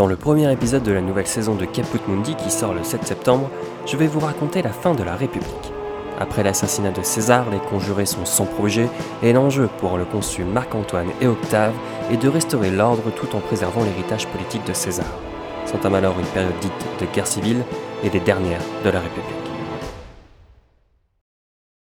Dans le premier épisode de la nouvelle saison de Caput Mundi qui sort le 7 septembre, je vais vous raconter la fin de la République. Après l'assassinat de César, les conjurés sont sans projet et l'enjeu pour le consul Marc-Antoine et Octave est de restaurer l'ordre tout en préservant l'héritage politique de César. S'entame alors une période dite de guerre civile et des dernières de la République.